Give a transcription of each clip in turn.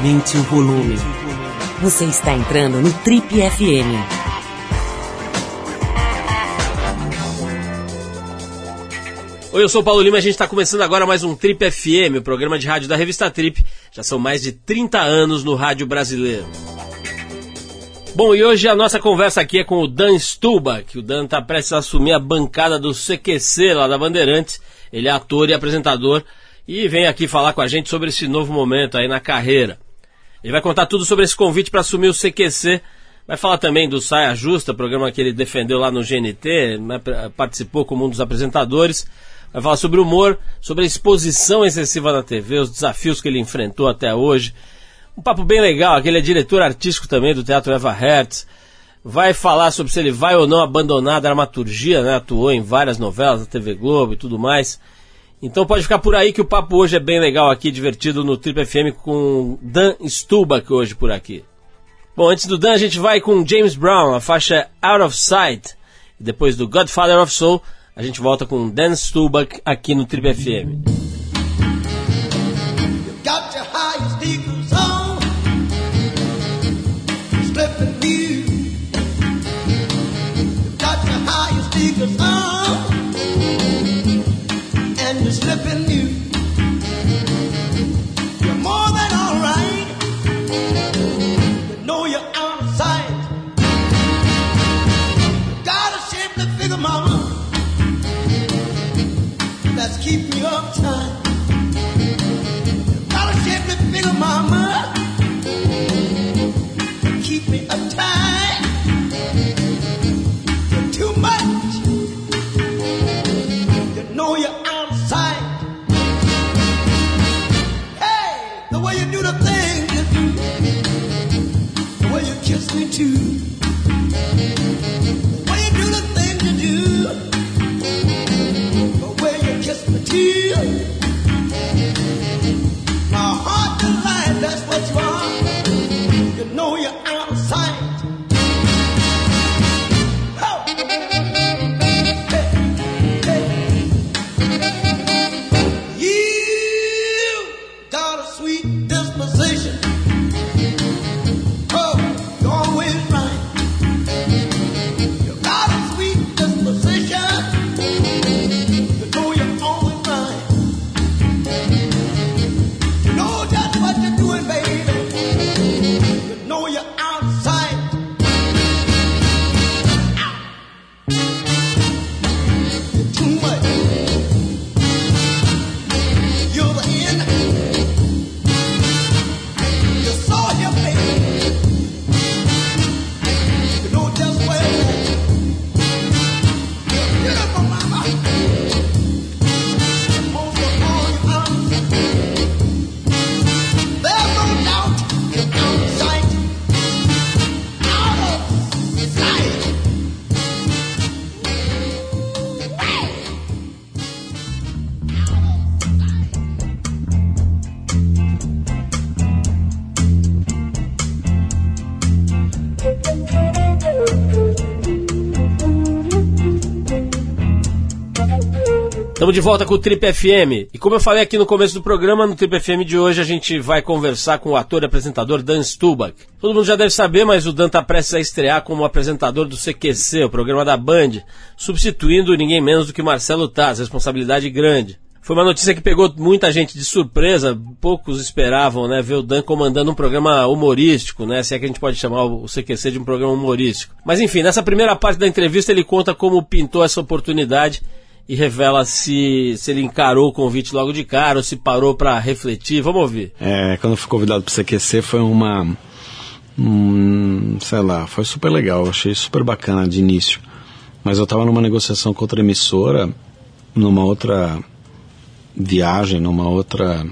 Aumente o volume. Você está entrando no Trip FM. Oi, eu sou o Paulo Lima, a gente está começando agora mais um Trip FM, o programa de rádio da revista Trip. Já são mais de 30 anos no rádio brasileiro. Bom, e hoje a nossa conversa aqui é com o Dan Stuba, que o Dan está prestes a assumir a bancada do CQC lá da Bandeirantes. Ele é ator e apresentador e vem aqui falar com a gente sobre esse novo momento aí na carreira. Ele vai contar tudo sobre esse convite para assumir o CQC. Vai falar também do Saia Justa, programa que ele defendeu lá no GNT, né, participou como um dos apresentadores. Vai falar sobre humor, sobre a exposição excessiva na TV, os desafios que ele enfrentou até hoje. Um papo bem legal, aquele é diretor artístico também do Teatro Eva Hertz. Vai falar sobre se ele vai ou não abandonar a dramaturgia, né? Atuou em várias novelas da TV Globo e tudo mais. Então pode ficar por aí que o papo hoje é bem legal aqui, divertido no Trip FM com Dan Stubach hoje por aqui. Bom, antes do Dan a gente vai com James Brown, a faixa Out of Sight. Depois do Godfather of Soul, a gente volta com Dan Stubach aqui no Trip FM. Estamos de volta com o Trip FM. E como eu falei aqui no começo do programa, no Trip FM de hoje a gente vai conversar com o ator e apresentador Dan Stubach. Todo mundo já deve saber, mas o Dan está prestes a estrear como apresentador do CQC, o programa da Band, substituindo ninguém menos do que Marcelo Taz, responsabilidade grande. Foi uma notícia que pegou muita gente de surpresa, poucos esperavam né, ver o Dan comandando um programa humorístico, né, se é que a gente pode chamar o CQC de um programa humorístico. Mas enfim, nessa primeira parte da entrevista ele conta como pintou essa oportunidade e revela se, se ele encarou o convite logo de cara ou se parou para refletir. Vamos ouvir. É, quando eu fui convidado para o CQC foi uma. Hum, sei lá, foi super legal, achei super bacana de início. Mas eu estava numa negociação com outra emissora, numa outra viagem, numa outra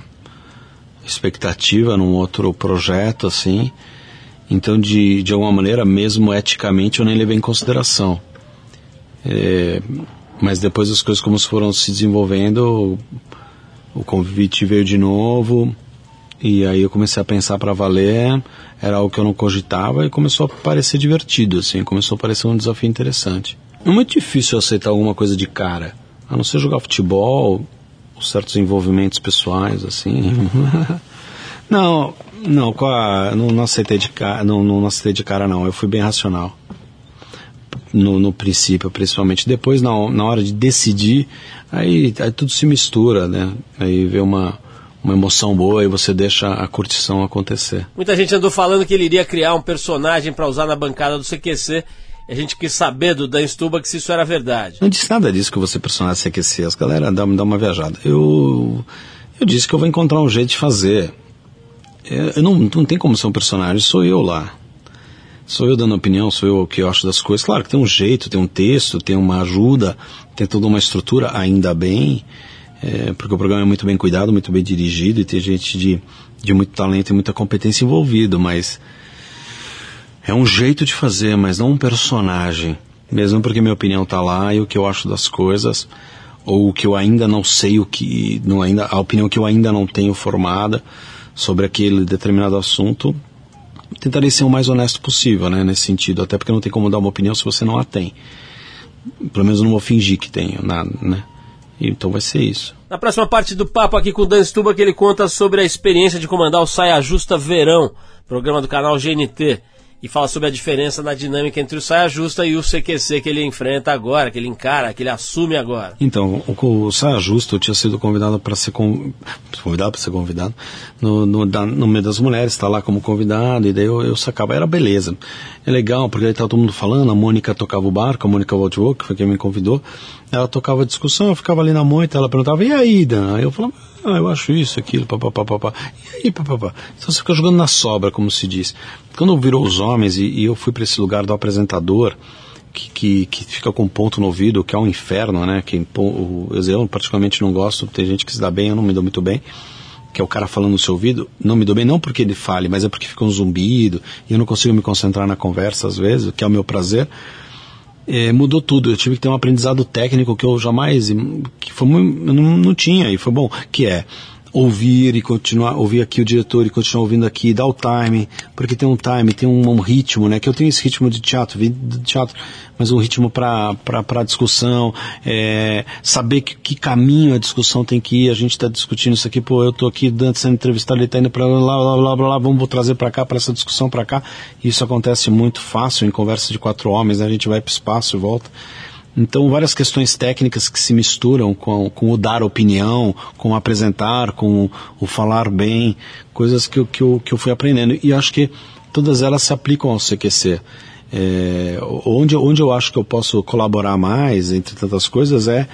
expectativa, num outro projeto, assim. Então, de, de alguma maneira, mesmo eticamente, eu nem levei em consideração. É, mas depois as coisas como foram se desenvolvendo, o, convite veio de novo, e aí eu comecei a pensar para valer, era algo que eu não cogitava e começou a parecer divertido, assim, começou a parecer um desafio interessante. É muito difícil aceitar alguma coisa de cara, a não ser jogar futebol, certos envolvimentos pessoais, assim. não, Não, não, não, aceitei de cara, não, não aceitei de cara não. Eu fui bem racional. No, no princípio, principalmente. Depois, na, na hora de decidir, aí, aí tudo se mistura, né? Aí vê uma, uma emoção boa e você deixa a curtição acontecer. Muita gente andou falando que ele iria criar um personagem para usar na bancada do CQC. A gente quis saber do Dan Stubach se isso era verdade. Não disse nada disso que você personagem CQC. As galera dá, dá uma viajada. Eu, eu disse que eu vou encontrar um jeito de fazer. Eu, eu não, não tem como ser um personagem, sou eu lá. Sou eu dando opinião, sou eu o que eu acho das coisas. Claro que tem um jeito, tem um texto, tem uma ajuda, tem toda uma estrutura, ainda bem é, porque o programa é muito bem cuidado, muito bem dirigido e tem gente de, de muito talento e muita competência envolvido, mas é um jeito de fazer, mas não um personagem. Mesmo porque minha opinião está lá e o que eu acho das coisas, ou o que eu ainda não sei, o que não ainda, a opinião que eu ainda não tenho formada sobre aquele determinado assunto, tentarei ser o mais honesto possível, né, nesse sentido, até porque não tem como dar uma opinião se você não a tem. Pelo menos não vou fingir que tenho nada, né? Então vai ser isso. Na próxima parte do papo aqui com o Dan Stuba, ele conta sobre a experiência de comandar o Saia Justa Verão, programa do canal GNT e fala sobre a diferença na dinâmica entre o saia justa e o CQC que ele enfrenta agora, que ele encara, que ele assume agora. Então, o, o saia justa eu tinha sido convidado para ser convidado para ser convidado no, no, da, no meio das mulheres, está lá como convidado e daí eu, eu sacava, era beleza. É legal porque aí tá todo mundo falando, a Mônica tocava o barco, a Mônica Waldwood, que foi quem me convidou, ela tocava a discussão, eu ficava ali na moita, ela perguntava, e aí, Dan? Aí eu falava, ah, eu acho isso, aquilo, papapá, papá. E aí, papapá. Então você fica jogando na sobra, como se diz. Quando virou os homens e, e eu fui para esse lugar do apresentador, que, que, que, fica com ponto no ouvido, que é um inferno, né? Que, o, eu particularmente não gosto, tem gente que se dá bem, eu não me dou muito bem. Que é o cara falando no seu ouvido, não me dou bem não porque ele fale, mas é porque fica um zumbido e eu não consigo me concentrar na conversa às vezes, que é o meu prazer é, mudou tudo. Eu tive que ter um aprendizado técnico que eu jamais, que foi, eu não, não tinha e foi bom, que é ouvir e continuar, ouvir aqui o diretor e continuar ouvindo aqui, dar o time, porque tem um time, tem um, um ritmo, né? Que eu tenho esse ritmo de teatro, de teatro, mas um ritmo para discussão, é, saber que, que, caminho a discussão tem que ir. A gente está discutindo isso aqui, pô, eu tô aqui dando sendo entrevistado, ele está indo para lá, blá, blá, blá, blá, vamos trazer para cá, para essa discussão para cá. Isso acontece muito fácil em conversa de quatro homens, né? A gente vai para espaço e volta. Então, várias questões técnicas que se misturam com, com o dar opinião, com o apresentar, com o falar bem, coisas que, que, eu, que eu fui aprendendo. E acho que todas elas se aplicam ao CQC. É, onde, onde eu acho que eu posso colaborar mais, entre tantas coisas, é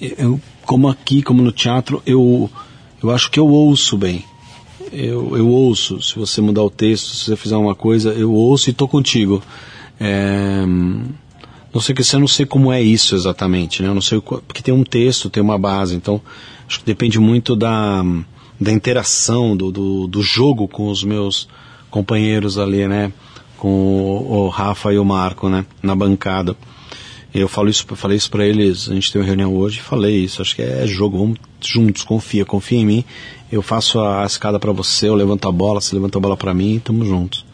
eu, como aqui, como no teatro, eu, eu acho que eu ouço bem. Eu, eu ouço, se você mudar o texto, se você fizer uma coisa, eu ouço e estou contigo. É, não sei que eu não sei como é isso exatamente, né? Eu não sei porque tem um texto, tem uma base, então acho que depende muito da, da interação do, do, do jogo com os meus companheiros ali, né? Com o, o Rafa e o Marco, né? Na bancada. Eu falo isso, falei isso para eles. A gente teve uma reunião hoje e falei isso. Acho que é jogo. Vamos juntos. Confia, confia em mim. Eu faço a, a escada para você. Eu levanto a bola. Você levanta a bola para mim. Estamos juntos.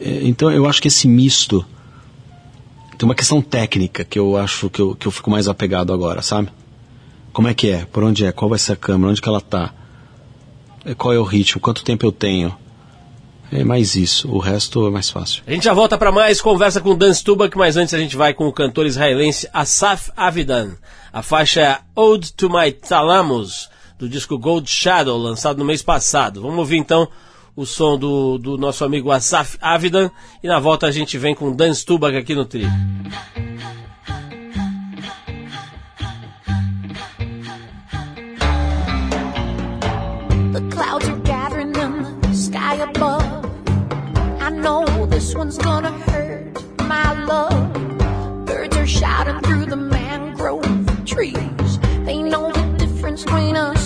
É, então eu acho que esse misto tem uma questão técnica que eu acho que eu, que eu fico mais apegado agora, sabe? Como é que é? Por onde é? Qual vai ser a câmera? Onde que ela tá? É, qual é o ritmo? Quanto tempo eu tenho? É mais isso, o resto é mais fácil. A gente já volta para mais conversa com Dan Stubach, mas antes a gente vai com o cantor israelense Asaf Avidan. A faixa é Ode to My Thalamus, do disco Gold Shadow, lançado no mês passado. Vamos ouvir então o som do, do nosso amigo Asaf Avidan e na volta a gente vem com Dan Stubach aqui no Tri. One's gonna hurt my love. Birds are shouting through the mangrove trees. They know the difference between a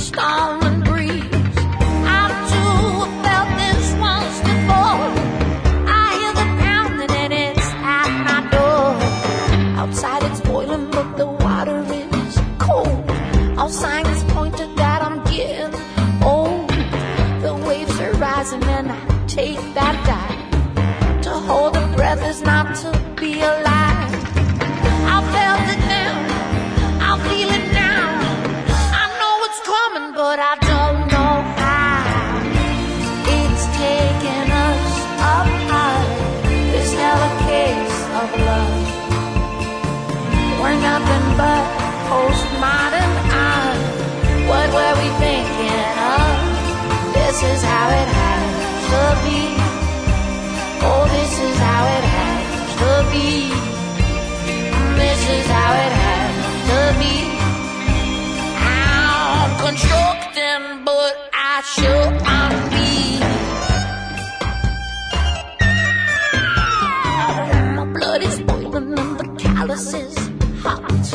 Oh, this is how it has to be. This is how it has to be. I'm constructing, but I sure am. My blood is boiling and the calluses hot.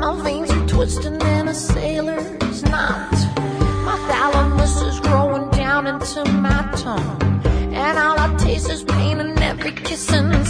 My veins are twisting and a sailor. Kissing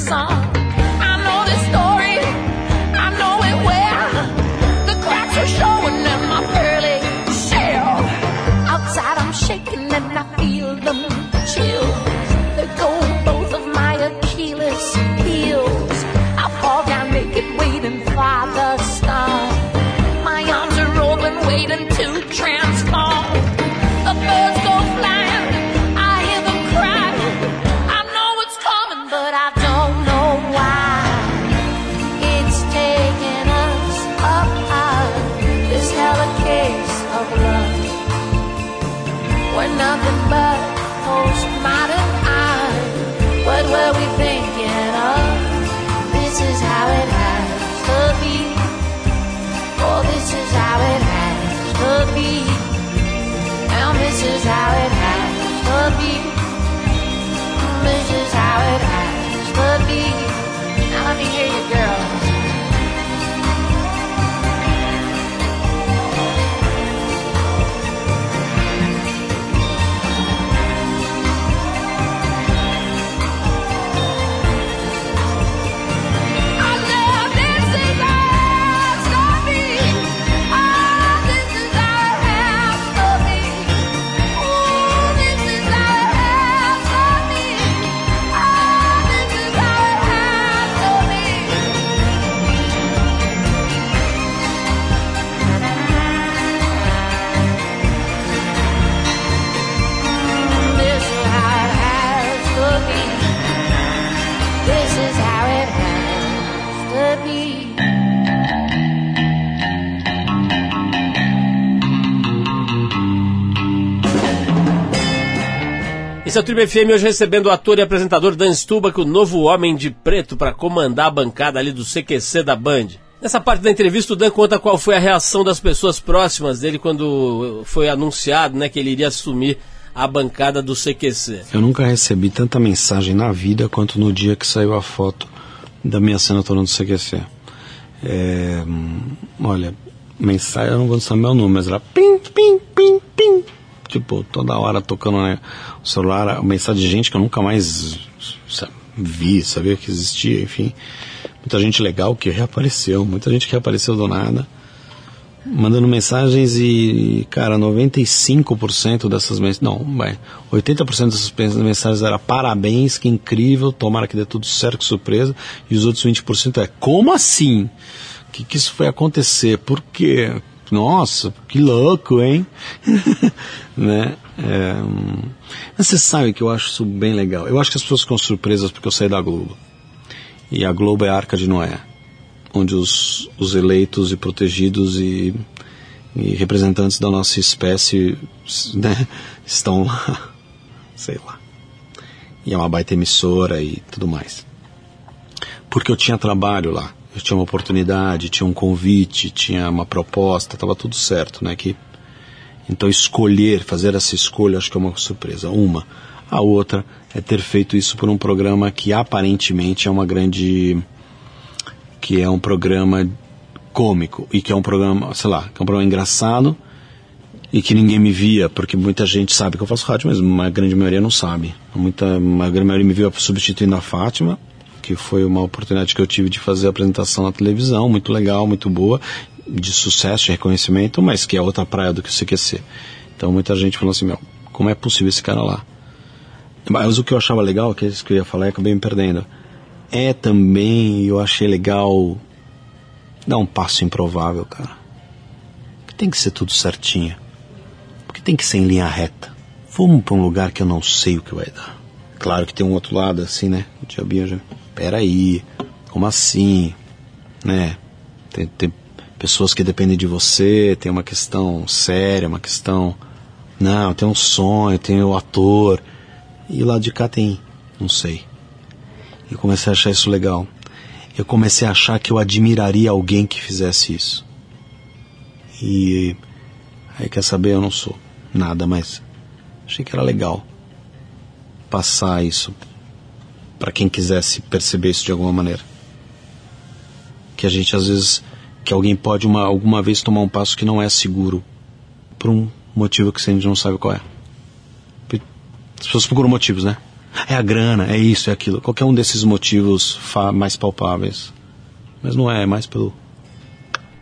Esse é o Tribo FM hoje recebendo o ator e apresentador Dan Stubach, o novo Homem de Preto, para comandar a bancada ali do CQC da Band. Nessa parte da entrevista, o Dan conta qual foi a reação das pessoas próximas dele quando foi anunciado né, que ele iria assumir a bancada do CQC. Eu nunca recebi tanta mensagem na vida quanto no dia que saiu a foto da minha assinatura no CQC. É, hum, olha, mensagem, eu não vou saber o número, mas era pim, pim, pim, pim. Tipo, toda hora tocando né, o celular, mensagem de gente que eu nunca mais vi, sabia que existia, enfim. Muita gente legal que reapareceu, muita gente que reapareceu do nada mandando mensagens e, cara, 95% dessas mensagens, não, vai, 80% dessas mensagens era parabéns, que incrível, tomara que dê tudo certo, que surpresa, e os outros 20% é, como assim? Que que isso foi acontecer? Por quê? Nossa, que louco, hein? né? É, hum, mas você sabe que eu acho isso bem legal. Eu acho que as pessoas ficam surpresas porque eu saí da Globo. E a Globo é a Arca de Noé onde os, os eleitos e protegidos e, e representantes da nossa espécie né, estão lá, sei lá. E é uma baita emissora e tudo mais. Porque eu tinha trabalho lá, eu tinha uma oportunidade, tinha um convite, tinha uma proposta, estava tudo certo, né? Que, então escolher, fazer essa escolha, acho que é uma surpresa. Uma. A outra é ter feito isso por um programa que aparentemente é uma grande que é um programa cômico e que é um programa, sei lá, que é um programa engraçado e que ninguém me via, porque muita gente sabe que eu faço rádio, mas uma grande maioria não sabe. Muita, uma grande maioria me viu substituindo a Fátima, que foi uma oportunidade que eu tive de fazer a apresentação na televisão, muito legal, muito boa, de sucesso, de reconhecimento, mas que é outra praia do que o CQC. Então muita gente falou assim, meu, como é possível esse cara lá? Mas o que eu achava legal, que é isso que eu ia falar, e acabei me perdendo é também, eu achei legal dar um passo improvável, cara. Porque tem que ser tudo certinho. Porque tem que ser em linha reta. Vamos para um lugar que eu não sei o que vai dar. Claro que tem um outro lado assim, né? O diabinho já. Peraí, como assim? Né? Tem, tem pessoas que dependem de você, tem uma questão séria, uma questão. Não, tem um sonho, tem o ator. E lado de cá tem. Não sei. E comecei a achar isso legal. eu comecei a achar que eu admiraria alguém que fizesse isso. E aí quer saber, eu não sou nada, mas achei que era legal passar isso para quem quisesse perceber isso de alguma maneira. Que a gente às vezes que alguém pode uma, alguma vez tomar um passo que não é seguro por um motivo que a gente não sabe qual é. As pessoas procuram motivos, né? É a grana, é isso, é aquilo. Qualquer um desses motivos mais palpáveis. Mas não é, é mais pelo.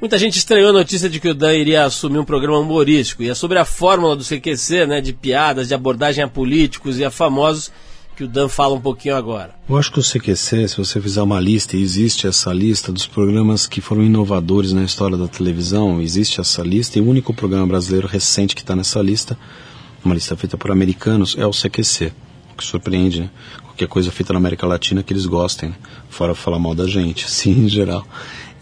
Muita gente estranhou a notícia de que o Dan iria assumir um programa humorístico. E é sobre a fórmula do CQC, né? De piadas, de abordagem a políticos e a famosos que o Dan fala um pouquinho agora. Eu acho que o CQC, se você fizer uma lista, e existe essa lista dos programas que foram inovadores na história da televisão, existe essa lista, e o único programa brasileiro recente que está nessa lista, uma lista feita por americanos, é o CQC. O que surpreende, né? Qualquer coisa feita na América Latina que eles gostem, né? fora falar mal da gente, sim, em geral.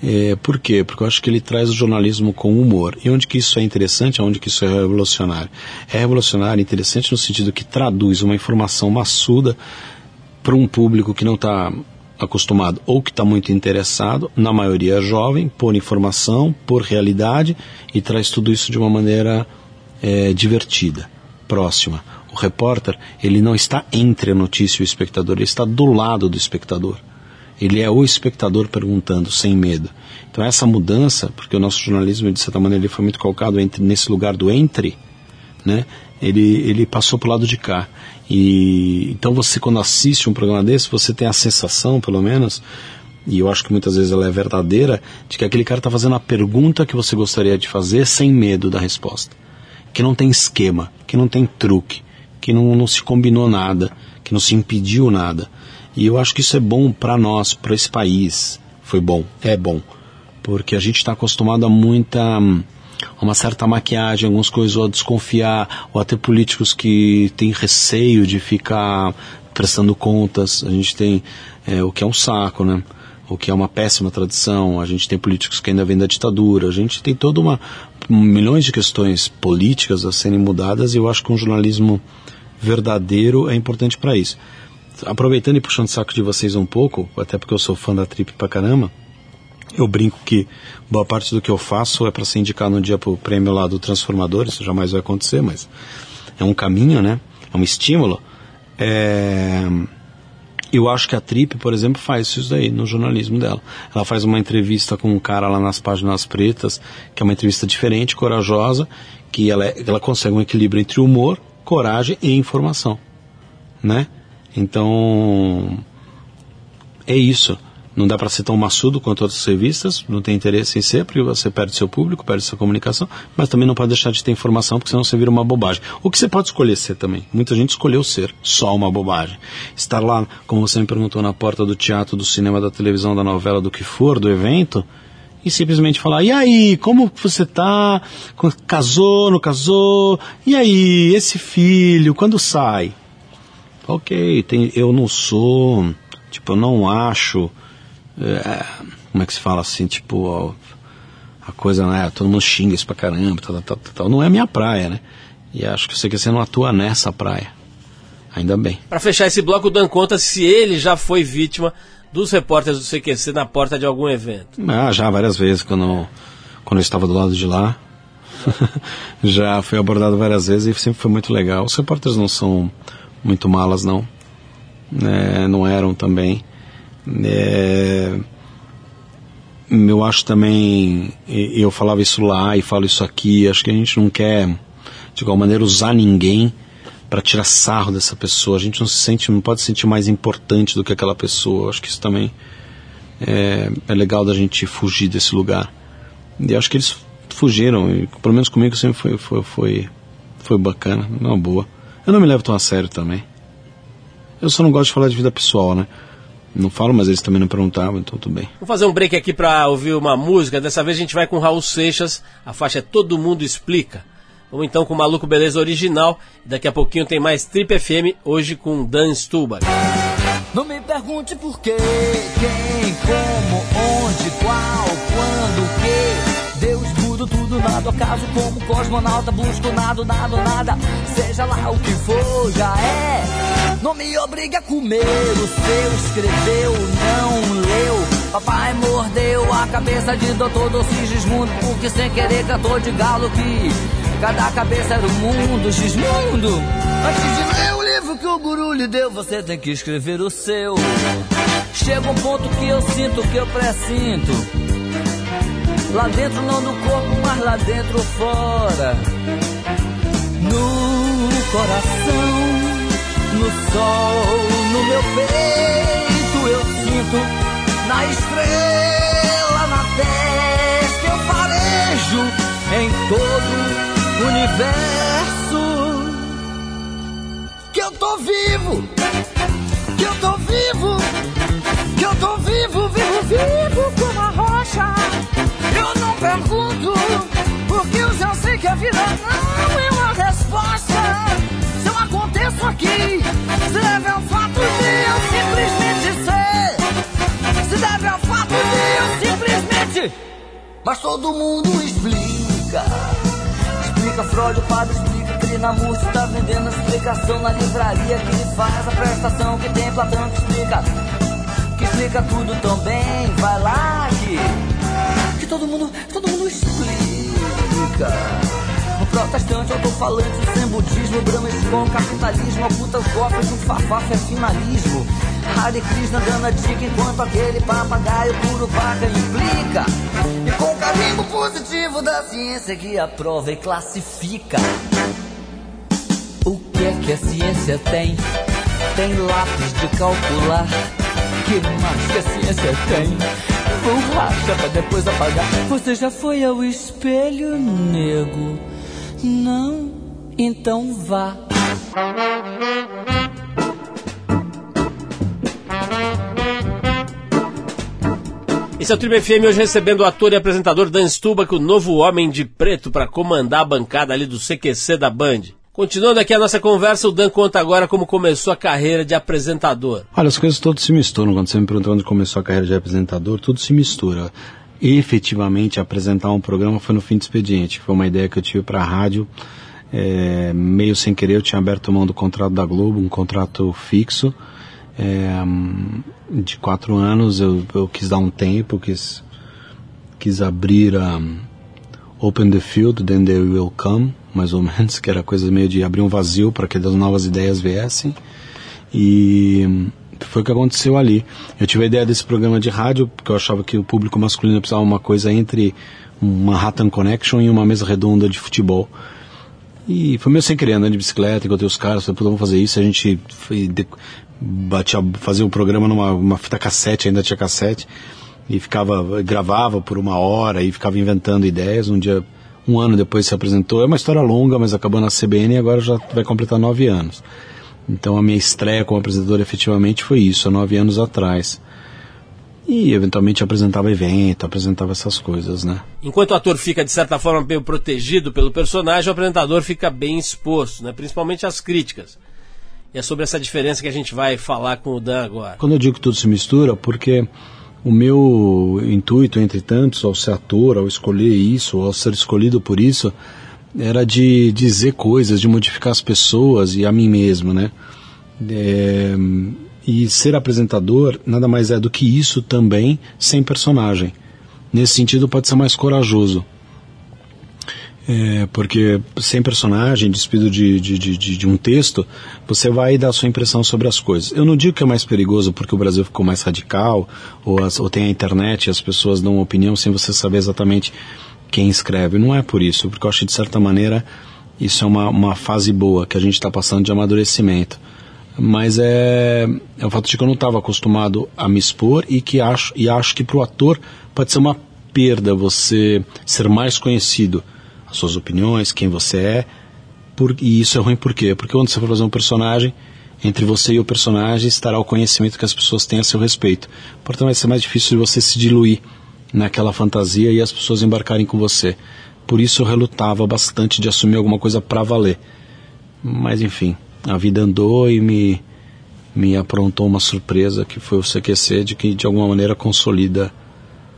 É, por quê? Porque eu acho que ele traz o jornalismo com humor. E onde que isso é interessante, onde que isso é revolucionário? É revolucionário, interessante no sentido que traduz uma informação maçuda para um público que não está acostumado ou que está muito interessado, na maioria jovem, por informação, por realidade, e traz tudo isso de uma maneira é, divertida, próxima. O repórter, ele não está entre a notícia e o espectador, ele está do lado do espectador. Ele é o espectador perguntando, sem medo. Então essa mudança, porque o nosso jornalismo, de certa maneira, ele foi muito colocado entre, nesse lugar do entre, né? Ele, ele passou para o lado de cá. E então você, quando assiste um programa desse, você tem a sensação, pelo menos, e eu acho que muitas vezes ela é verdadeira, de que aquele cara está fazendo a pergunta que você gostaria de fazer sem medo da resposta. Que não tem esquema, que não tem truque, que não, não se combinou nada, que não se impediu nada. E eu acho que isso é bom para nós, para esse país. Foi bom, é bom. Porque a gente está acostumado a muita. A uma certa maquiagem, algumas coisas, ou a desconfiar, ou a ter políticos que têm receio de ficar prestando contas. A gente tem é, o que é um saco, né? O que é uma péssima tradição. A gente tem políticos que ainda vêm da ditadura. A gente tem toda uma milhões de questões políticas a serem mudadas e eu acho que um jornalismo verdadeiro é importante para isso aproveitando e puxando o saco de vocês um pouco, até porque eu sou fã da Trip pra caramba, eu brinco que boa parte do que eu faço é para ser indicado um dia pro prêmio lá do Transformador, isso jamais vai acontecer, mas é um caminho, né? É um estímulo. É... Eu acho que a Trip, por exemplo, faz isso daí no jornalismo dela. Ela faz uma entrevista com um cara lá nas páginas pretas, que é uma entrevista diferente, corajosa, que ela, é, ela consegue um equilíbrio entre humor, coragem e informação, né? Então, é isso. Não dá para ser tão maçudo quanto outras revistas, não tem interesse em ser, porque você perde seu público, perde sua comunicação, mas também não pode deixar de ter informação, porque senão você vira uma bobagem. O que você pode escolher ser também. Muita gente escolheu ser só uma bobagem. Estar lá, como você me perguntou, na porta do teatro, do cinema, da televisão, da novela, do que for, do evento, e simplesmente falar: e aí, como você tá? Casou, não casou? E aí, esse filho, quando sai? Ok, tem, eu não sou, tipo, eu não acho, é, como é que se fala assim, tipo, a, a coisa, né, todo mundo xinga isso pra caramba, tal, tal, tal, tal, não é minha praia, né? E acho que você que você não atua nessa praia. Ainda bem. Para fechar esse bloco, o Dan conta se ele já foi vítima dos repórteres do CQC na porta de algum evento. Ah, já várias vezes, quando, quando eu estava do lado de lá. já fui abordado várias vezes e sempre foi muito legal. Os repórteres não são muito malas não. É, não eram também. É, eu acho também, eu falava isso lá e falo isso aqui, acho que a gente não quer, de igual maneira, usar ninguém para tirar sarro dessa pessoa. A gente não se sente, não pode se sentir mais importante do que aquela pessoa. Acho que isso também é, é legal da gente fugir desse lugar. E acho que eles fugiram, e, pelo menos comigo sempre foi, foi, foi, foi bacana, uma boa. Eu não me levo tão a sério também. Eu só não gosto de falar de vida pessoal, né? Não falo, mas eles também não perguntavam, então tudo bem. Vamos fazer um break aqui para ouvir uma música. Dessa vez a gente vai com Raul Seixas. A faixa é Todo Mundo Explica. Vamos então com o Maluco Beleza Original. Daqui a pouquinho tem mais Trip FM, hoje com Dan Stubar. Não me pergunte por quê, quem, como, onde, qual, quando, nada acaso como cosmonauta busco nada, nada, nada Seja lá o que for, já é Não me obrigue a comer o seu Escreveu, não leu Papai mordeu a cabeça de Doutor Dulce Gismundo, porque sem querer cantou de galo que cada cabeça era um mundo, Gismundo. Antes de ler o livro que o guru lhe deu, você tem que escrever o seu. Chega um ponto que eu sinto, que eu pressinto. Lá dentro, não do corpo, mas lá dentro fora. No coração, no sol, no meu peito, eu sinto na estrela, na testa eu farejo em todo o universo. Que eu tô vivo, que eu tô vivo, que eu tô vivo, vivo, vivo como a rocha. Eu não pergunto, porque eu já sei que a vida não é uma resposta. Se eu aconteço aqui, se deve ao fato de eu simplesmente ser se deve ao fato de eu simplesmente. Mas todo mundo explica. Explica Freud, o padre explica. Crinamurti tá vendendo a explicação na livraria que ele faz a prestação que tem Platão que explica. Que explica tudo também. Vai lá que. Todo mundo. Todo mundo explica. O protestante, autofalante, o sem budismo, Brahma, com capitalismo, ocultas golpes, um fafafa é finalismo. Hare Krishna dando a dica enquanto aquele papagaio puro paca implica. E com o carimbo positivo da ciência que aprova e classifica. O que é que a ciência tem? Tem lápis de calcular. Que mais que a ciência tem? Borracha pra depois apagar. Você já foi ao espelho, nego? Não? Então vá. Esse é o Tribo FM, hoje recebendo o ator e apresentador Dan Stubach, o novo Homem de Preto, para comandar a bancada ali do CQC da Band. Continuando aqui a nossa conversa, o Dan conta agora como começou a carreira de apresentador. Olha, as coisas todas se misturam. Quando você me perguntou onde começou a carreira de apresentador, tudo se mistura. E, efetivamente, apresentar um programa foi no fim de expediente. Foi uma ideia que eu tive para a rádio. É, meio sem querer, eu tinha aberto mão do contrato da Globo, um contrato fixo é, de quatro anos eu, eu quis dar um tempo, quis, quis abrir a Open the Field, then they will come, mais ou menos, que era coisa meio de abrir um vazio para que as novas ideias viessem. E foi o que aconteceu ali. Eu tive a ideia desse programa de rádio, porque eu achava que o público masculino precisava uma coisa entre uma Manhattan Connection e uma mesa redonda de futebol. E foi meio sem querer, andando de bicicleta, encontrei os caras, falei, vamos fazer isso. A gente foi, batia, fazia o um programa numa uma fita cassete, ainda tinha cassete, e ficava, gravava por uma hora e ficava inventando ideias. Um dia, um ano depois se apresentou. É uma história longa, mas acabou na CBN e agora já vai completar nove anos. Então a minha estreia como apresentador efetivamente foi isso, há nove anos atrás. E eventualmente apresentava evento, apresentava essas coisas, né? Enquanto o ator fica de certa forma meio protegido pelo personagem, o apresentador fica bem exposto, né? principalmente às críticas. E é sobre essa diferença que a gente vai falar com o Dan agora. Quando eu digo que tudo se mistura, porque o meu intuito, entre tantos, ao ser ator, ao escolher isso, ao ser escolhido por isso, era de dizer coisas, de modificar as pessoas e a mim mesmo, né? É, e ser apresentador nada mais é do que isso também, sem personagem. Nesse sentido, pode ser mais corajoso. É, porque sem personagem, despido de, de, de, de, um texto, você vai dar a sua impressão sobre as coisas. Eu não digo que é mais perigoso porque o Brasil ficou mais radical, ou, as, ou tem a internet e as pessoas dão uma opinião sem você saber exatamente quem escreve. Não é por isso, porque eu acho que de certa maneira isso é uma, uma fase boa que a gente está passando de amadurecimento. Mas é, é o fato de que eu não estava acostumado a me expor e que acho, e acho que para o ator pode ser uma perda você ser mais conhecido as suas opiniões, quem você é. Por, e isso é ruim por quê? Porque quando você for fazer um personagem, entre você e o personagem estará o conhecimento que as pessoas têm a seu respeito. Portanto, vai ser mais difícil de você se diluir naquela fantasia e as pessoas embarcarem com você. Por isso eu relutava bastante de assumir alguma coisa para valer. Mas enfim, a vida andou e me, me aprontou uma surpresa que foi o CQC de que de alguma maneira consolida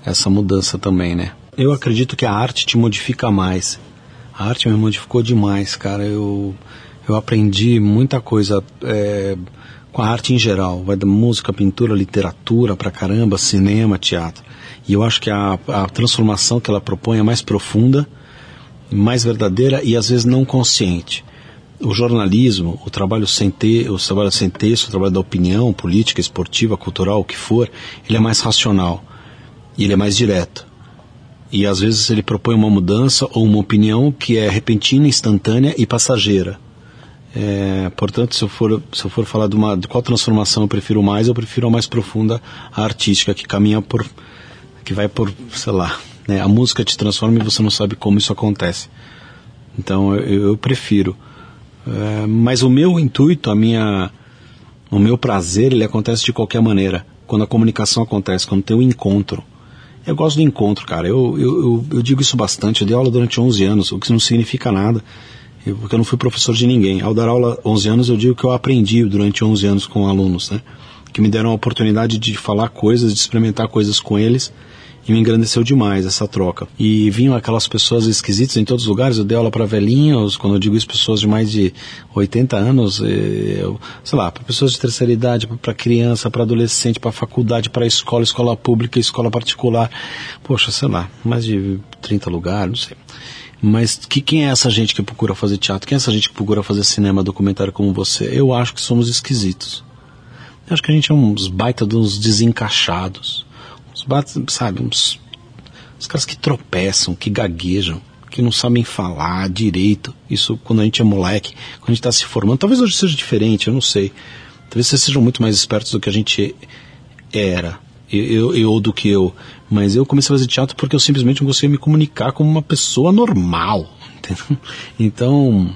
essa mudança também, né? Eu acredito que a arte te modifica mais. A arte me modificou demais, cara. Eu, eu aprendi muita coisa é, com a arte em geral. Vai da música, pintura, literatura pra caramba, cinema, teatro. E eu acho que a, a transformação que ela propõe é mais profunda, mais verdadeira e às vezes não consciente. O jornalismo, o trabalho sem ter, o trabalho sem texto, o trabalho da opinião política, esportiva, cultural, o que for, ele é mais racional e ele é mais direto. E às vezes ele propõe uma mudança ou uma opinião que é repentina, instantânea e passageira. É, portanto, se eu, for, se eu for falar de, uma, de qual transformação eu prefiro mais, eu prefiro a mais profunda, a artística, que caminha por. que vai por, sei lá, né, a música te transforma e você não sabe como isso acontece. Então eu, eu prefiro. É, mas o meu intuito, a minha, o meu prazer, ele acontece de qualquer maneira. Quando a comunicação acontece, quando tem o um encontro. Eu gosto do encontro, cara. Eu, eu, eu, eu, digo isso bastante. Eu dei aula durante 11 anos, o que não significa nada, eu, porque eu não fui professor de ninguém. Ao dar aula 11 anos, eu digo que eu aprendi durante 11 anos com alunos, né? Que me deram a oportunidade de falar coisas, de experimentar coisas com eles e me engrandeceu demais essa troca. E vinham aquelas pessoas esquisitas em todos os lugares. Eu dei aula para velhinhos, quando eu digo isso, pessoas de mais de 80 anos, eu, sei lá, para pessoas de terceira idade, para criança, para adolescente, para faculdade, para escola, escola pública, escola particular. Poxa, sei lá, mais de 30 lugares, não sei. Mas que, quem é essa gente que procura fazer teatro? Quem é essa gente que procura fazer cinema, documentário como você? Eu acho que somos esquisitos. Eu acho que a gente é uns baita dos desencaixados sabe, uns, caras que tropeçam, que gaguejam, que não sabem falar direito. Isso quando a gente é moleque, quando a gente está se formando. Talvez hoje seja diferente, eu não sei. Talvez vocês sejam muito mais espertos do que a gente era, eu, eu, do que eu. Mas eu comecei a fazer teatro porque eu simplesmente não conseguia me comunicar como uma pessoa normal. Entendeu? Então,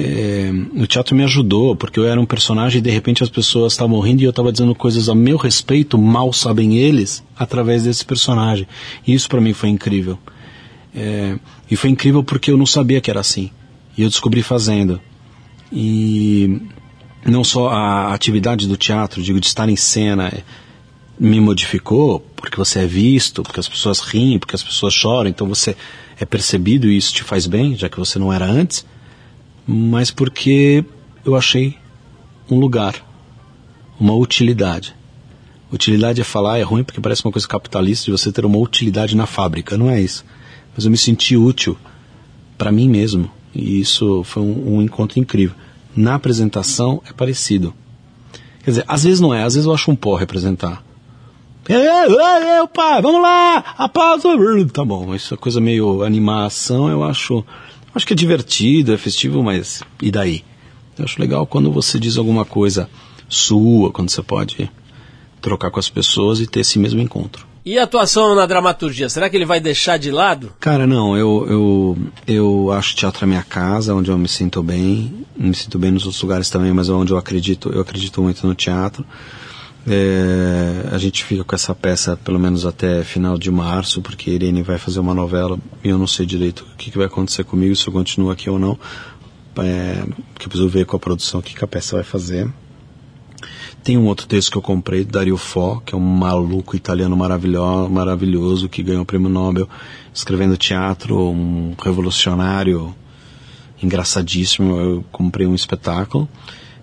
é, o teatro me ajudou, porque eu era um personagem e de repente as pessoas estavam rindo e eu estava dizendo coisas a meu respeito, mal sabem eles, através desse personagem. E isso para mim foi incrível. É, e foi incrível porque eu não sabia que era assim. E eu descobri fazendo. E não só a atividade do teatro, digo, de estar em cena, me modificou, porque você é visto, porque as pessoas riem, porque as pessoas choram, então você é percebido e isso te faz bem, já que você não era antes mas porque eu achei um lugar, uma utilidade. Utilidade é falar, é ruim porque parece uma coisa capitalista de você ter uma utilidade na fábrica, não é isso. Mas eu me senti útil para mim mesmo e isso foi um, um, encontro incrível. Na apresentação é parecido. Quer dizer, às vezes não é, às vezes eu acho um pó representar. É, pai, vamos lá, aplauso. Tá bom, isso é coisa meio animação, eu acho Acho que é divertido, é festivo, mas e daí? Eu acho legal quando você diz alguma coisa sua, quando você pode trocar com as pessoas e ter esse mesmo encontro. E a atuação na dramaturgia, será que ele vai deixar de lado? Cara, não, eu, eu, eu acho teatro a minha casa, onde eu me sinto bem, me sinto bem nos outros lugares também, mas é onde eu acredito, eu acredito muito no teatro. É, a gente fica com essa peça pelo menos até final de março, porque a Irene vai fazer uma novela e eu não sei direito o que, que vai acontecer comigo, se eu continuo aqui ou não. É, que eu preciso ver com a produção o que, que a peça vai fazer. Tem um outro texto que eu comprei, Dario Fo, que é um maluco italiano maravilhoso, maravilhoso que ganhou o prêmio Nobel escrevendo teatro, um revolucionário engraçadíssimo. Eu comprei um espetáculo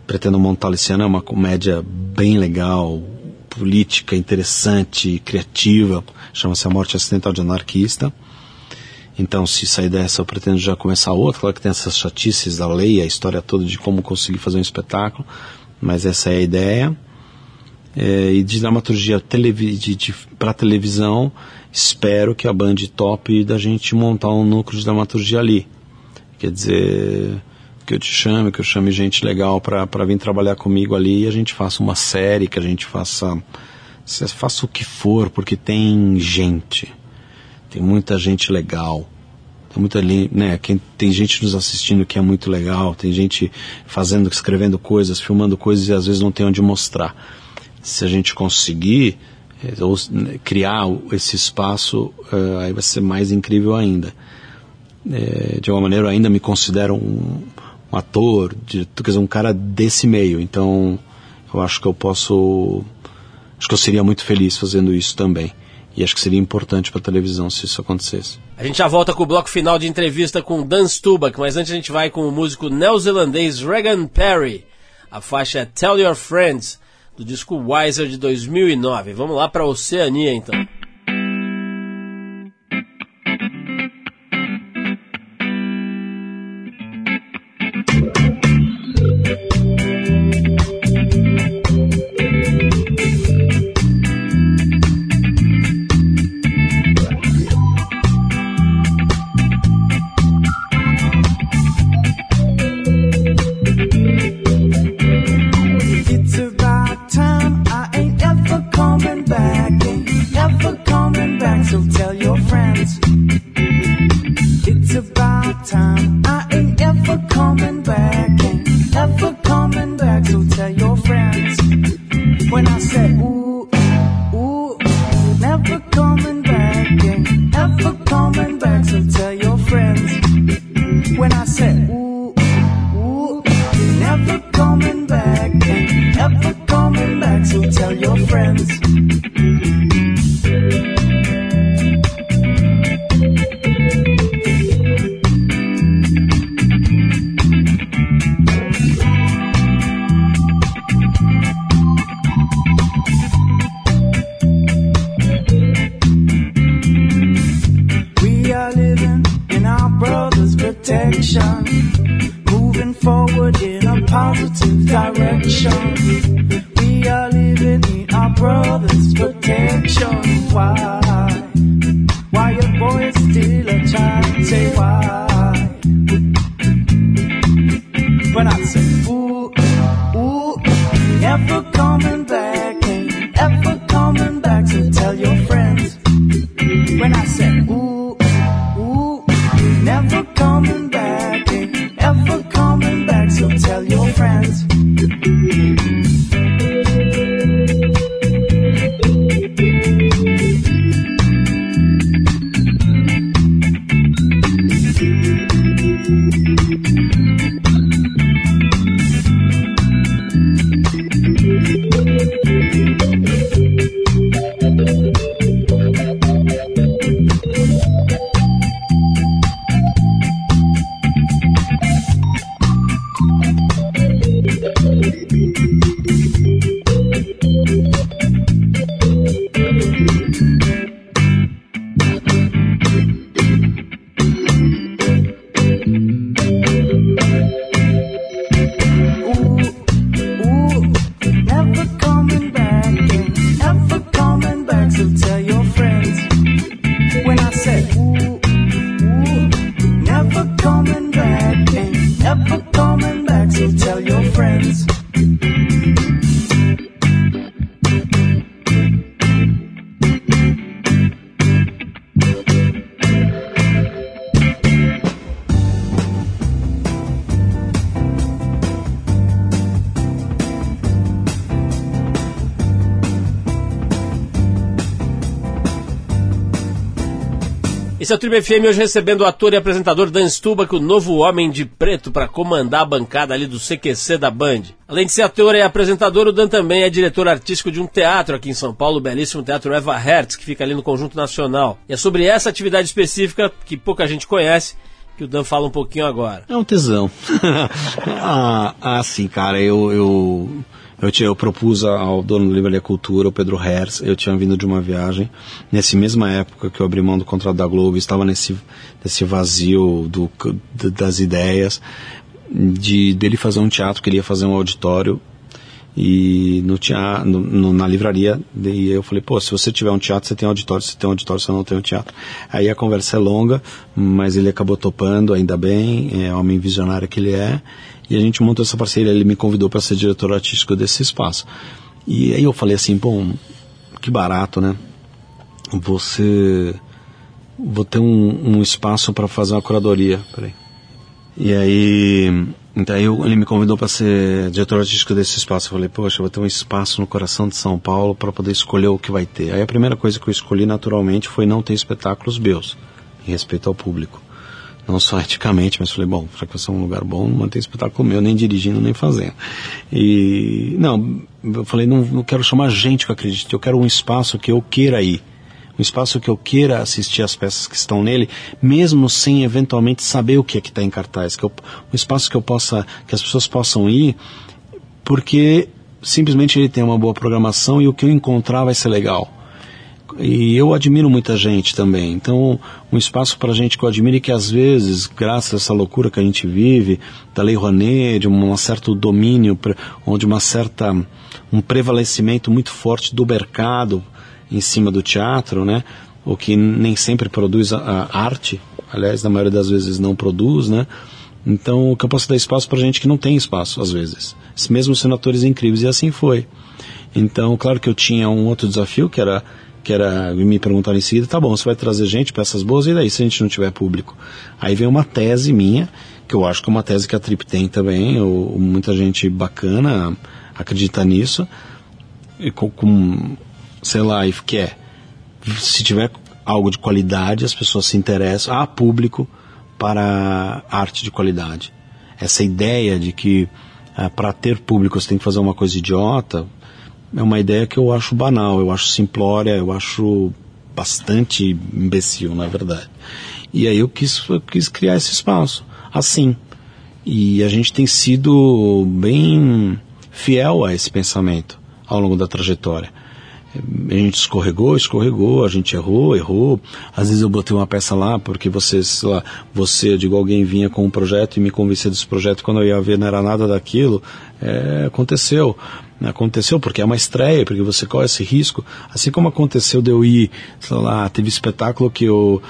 pretendo montar esse ano é uma comédia bem legal, política, interessante, criativa, chama-se A Morte Acidental de Anarquista. Então, se sair dessa, eu pretendo já começar outra. Claro que tem essas chatices da lei, a história toda de como conseguir fazer um espetáculo, mas essa é a ideia. É, e de dramaturgia televi para televisão, espero que a Band top da gente montar um núcleo de dramaturgia ali. Quer dizer, que eu te chame, que eu chame gente legal para vir trabalhar comigo ali e a gente faça uma série, que a gente faça, faça o que for, porque tem gente, tem muita gente legal. Tem muita, né, quem, tem gente nos assistindo que é muito legal, tem gente fazendo, escrevendo coisas, filmando coisas e às vezes não tem onde mostrar. Se a gente conseguir é, ou, né, criar esse espaço, uh, aí vai ser mais incrível ainda. É, de alguma maneira, eu ainda me considero um, um ator, diretor, quer dizer, um cara desse meio. Então, eu acho que eu posso. Acho que eu seria muito feliz fazendo isso também. E acho que seria importante para a televisão se isso acontecesse. A gente já volta com o bloco final de entrevista com Dan Stubach, mas antes a gente vai com o músico neozelandês Regan Perry. A faixa é Tell Your Friends, do disco Wiser de 2009. Vamos lá para Oceania então. Esse é o Tribo FM hoje recebendo o ator e apresentador Dan Stubach, o novo Homem de Preto, para comandar a bancada ali do CQC da Band. Além de ser ator e apresentador, o Dan também é diretor artístico de um teatro aqui em São Paulo, o belíssimo Teatro Eva Hertz, que fica ali no Conjunto Nacional. E é sobre essa atividade específica, que pouca gente conhece, que o Dan fala um pouquinho agora. É um tesão. ah, ah, sim, cara, eu, eu, eu, tinha, eu propus ao dono do Livraria Cultura, o Pedro Herz, eu tinha vindo de uma viagem, nessa mesma época que eu abri mão do contrato da Globo, estava nesse, nesse vazio do, das ideias, de dele fazer um teatro, queria fazer um auditório, e no teatro, no, no- na livraria, e eu falei, pô, se você tiver um teatro, você tem um auditório, se tem um auditório, você não tem um teatro. Aí a conversa é longa, mas ele acabou topando, ainda bem, é homem visionário que ele é, e a gente montou essa parceria, ele me convidou para ser diretor artístico desse espaço. E aí eu falei assim, bom, que barato, né? Você, vou ter um, um espaço para fazer uma curadoria, peraí. E aí, então eu- ele me convidou para ser diretor artístico desse espaço. Eu falei, poxa, vou ter um espaço no coração de São Paulo para poder escolher o que vai ter. Aí a primeira coisa que eu escolhi naturalmente foi não ter espetáculos meus, em respeito ao público. Não só eticamente, mas falei, bom, já que vai ser um lugar bom, manter espetáculo meu, nem dirigindo, nem fazendo. E, não, eu falei, não, não quero chamar gente que acredite, eu quero um espaço que eu queira ir um espaço que eu queira assistir as peças que estão nele, mesmo sem eventualmente saber o que é que está em cartaz, que eu, um espaço que eu possa, que as pessoas possam ir porque simplesmente ele tem uma boa programação e o que eu encontrar vai ser legal. E eu admiro muita gente também. Então, um espaço para gente que eu admiro e que às vezes, graças a essa loucura que a gente vive, da Lei Rouanet, de um certo domínio, onde uma certa um prevalecimento muito forte do mercado em cima do teatro, né? O que nem sempre produz a, a arte, aliás, na maioria das vezes não produz, né? Então, o posso dar espaço para gente que não tem espaço, às vezes. Mesmo sendo atores incríveis, e assim foi. Então, claro que eu tinha um outro desafio, que era que era me perguntar em seguida, tá bom, você vai trazer gente, peças boas, e daí se a gente não tiver público? Aí vem uma tese minha, que eu acho que é uma tese que a Trip tem também, ou, muita gente bacana acredita nisso, e com, com sei lá, if que é, se tiver algo de qualidade, as pessoas se interessam, há público para arte de qualidade. Essa ideia de que ah, para ter público você tem que fazer uma coisa idiota, é uma ideia que eu acho banal, eu acho simplória, eu acho bastante imbecil, na verdade. E aí eu quis, eu quis criar esse espaço, assim. E a gente tem sido bem fiel a esse pensamento ao longo da trajetória. A gente escorregou, escorregou, a gente errou, errou. Às vezes eu botei uma peça lá porque você, sei lá, você, eu digo, alguém vinha com um projeto e me convencia desse projeto, quando eu ia ver não era nada daquilo. É, aconteceu. Aconteceu porque é uma estreia, porque você corre esse risco. Assim como aconteceu de eu ir, sei lá, teve espetáculo que eu,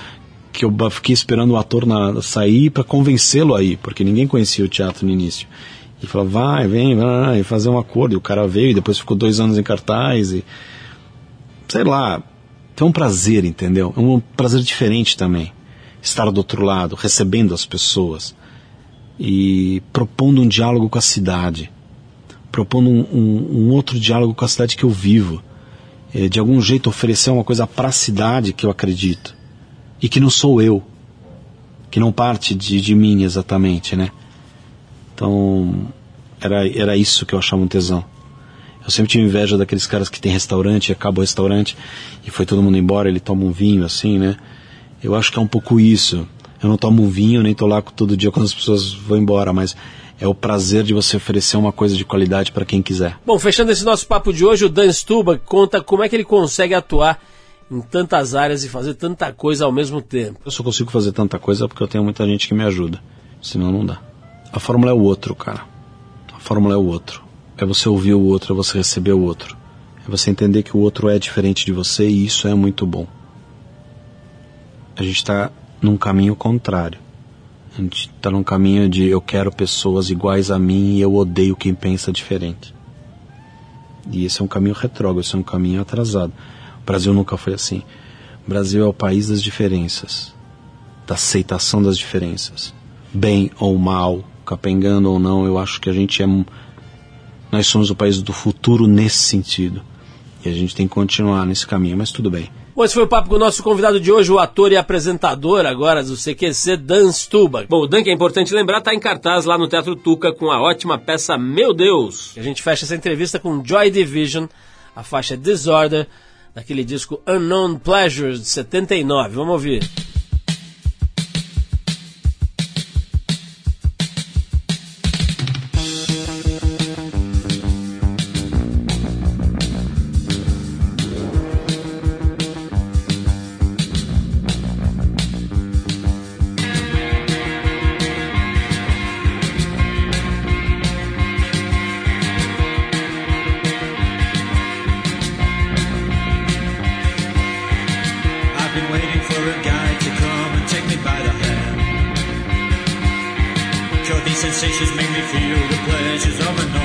que eu fiquei esperando o ator na, sair para convencê-lo aí, porque ninguém conhecia o teatro no início. E falou, vai, vem, vai, fazer um acordo. E o cara veio e depois ficou dois anos em cartaz e sei lá, é um prazer, entendeu? É um prazer diferente também. Estar do outro lado, recebendo as pessoas e propondo um diálogo com a cidade, propondo um, um, um outro diálogo com a cidade que eu vivo. É, de algum jeito oferecer uma coisa para a cidade que eu acredito e que não sou eu, que não parte de, de mim exatamente, né? Então, era, era isso que eu achava um tesão. Eu sempre tive inveja daqueles caras que tem restaurante, acaba o restaurante e foi todo mundo embora, ele toma um vinho assim, né? Eu acho que é um pouco isso. Eu não tomo vinho, nem tô lá todo dia quando as pessoas vão embora, mas é o prazer de você oferecer uma coisa de qualidade para quem quiser. Bom, fechando esse nosso papo de hoje, o Dan Stuba conta como é que ele consegue atuar em tantas áreas e fazer tanta coisa ao mesmo tempo. Eu só consigo fazer tanta coisa porque eu tenho muita gente que me ajuda. Senão não dá. A fórmula é o outro, cara. A fórmula é o outro. É você ouvir o outro, é você receber o outro. É você entender que o outro é diferente de você e isso é muito bom. A gente está num caminho contrário. A gente está num caminho de eu quero pessoas iguais a mim e eu odeio quem pensa diferente. E esse é um caminho retrógrado, esse é um caminho atrasado. O Brasil nunca foi assim. O Brasil é o país das diferenças, da aceitação das diferenças. Bem ou mal, capengando ou não, eu acho que a gente é. Nós somos o país do futuro nesse sentido. E a gente tem que continuar nesse caminho, mas tudo bem. Bom, esse foi o papo com o nosso convidado de hoje, o ator e apresentador agora do CQC, Dan Stuba. Bom, o Dan, que é importante lembrar, está em cartaz lá no Teatro Tuca com a ótima peça Meu Deus. A gente fecha essa entrevista com Joy Division, a faixa Disorder, daquele disco Unknown Pleasures de 79. Vamos ouvir. Feel the pleasures of a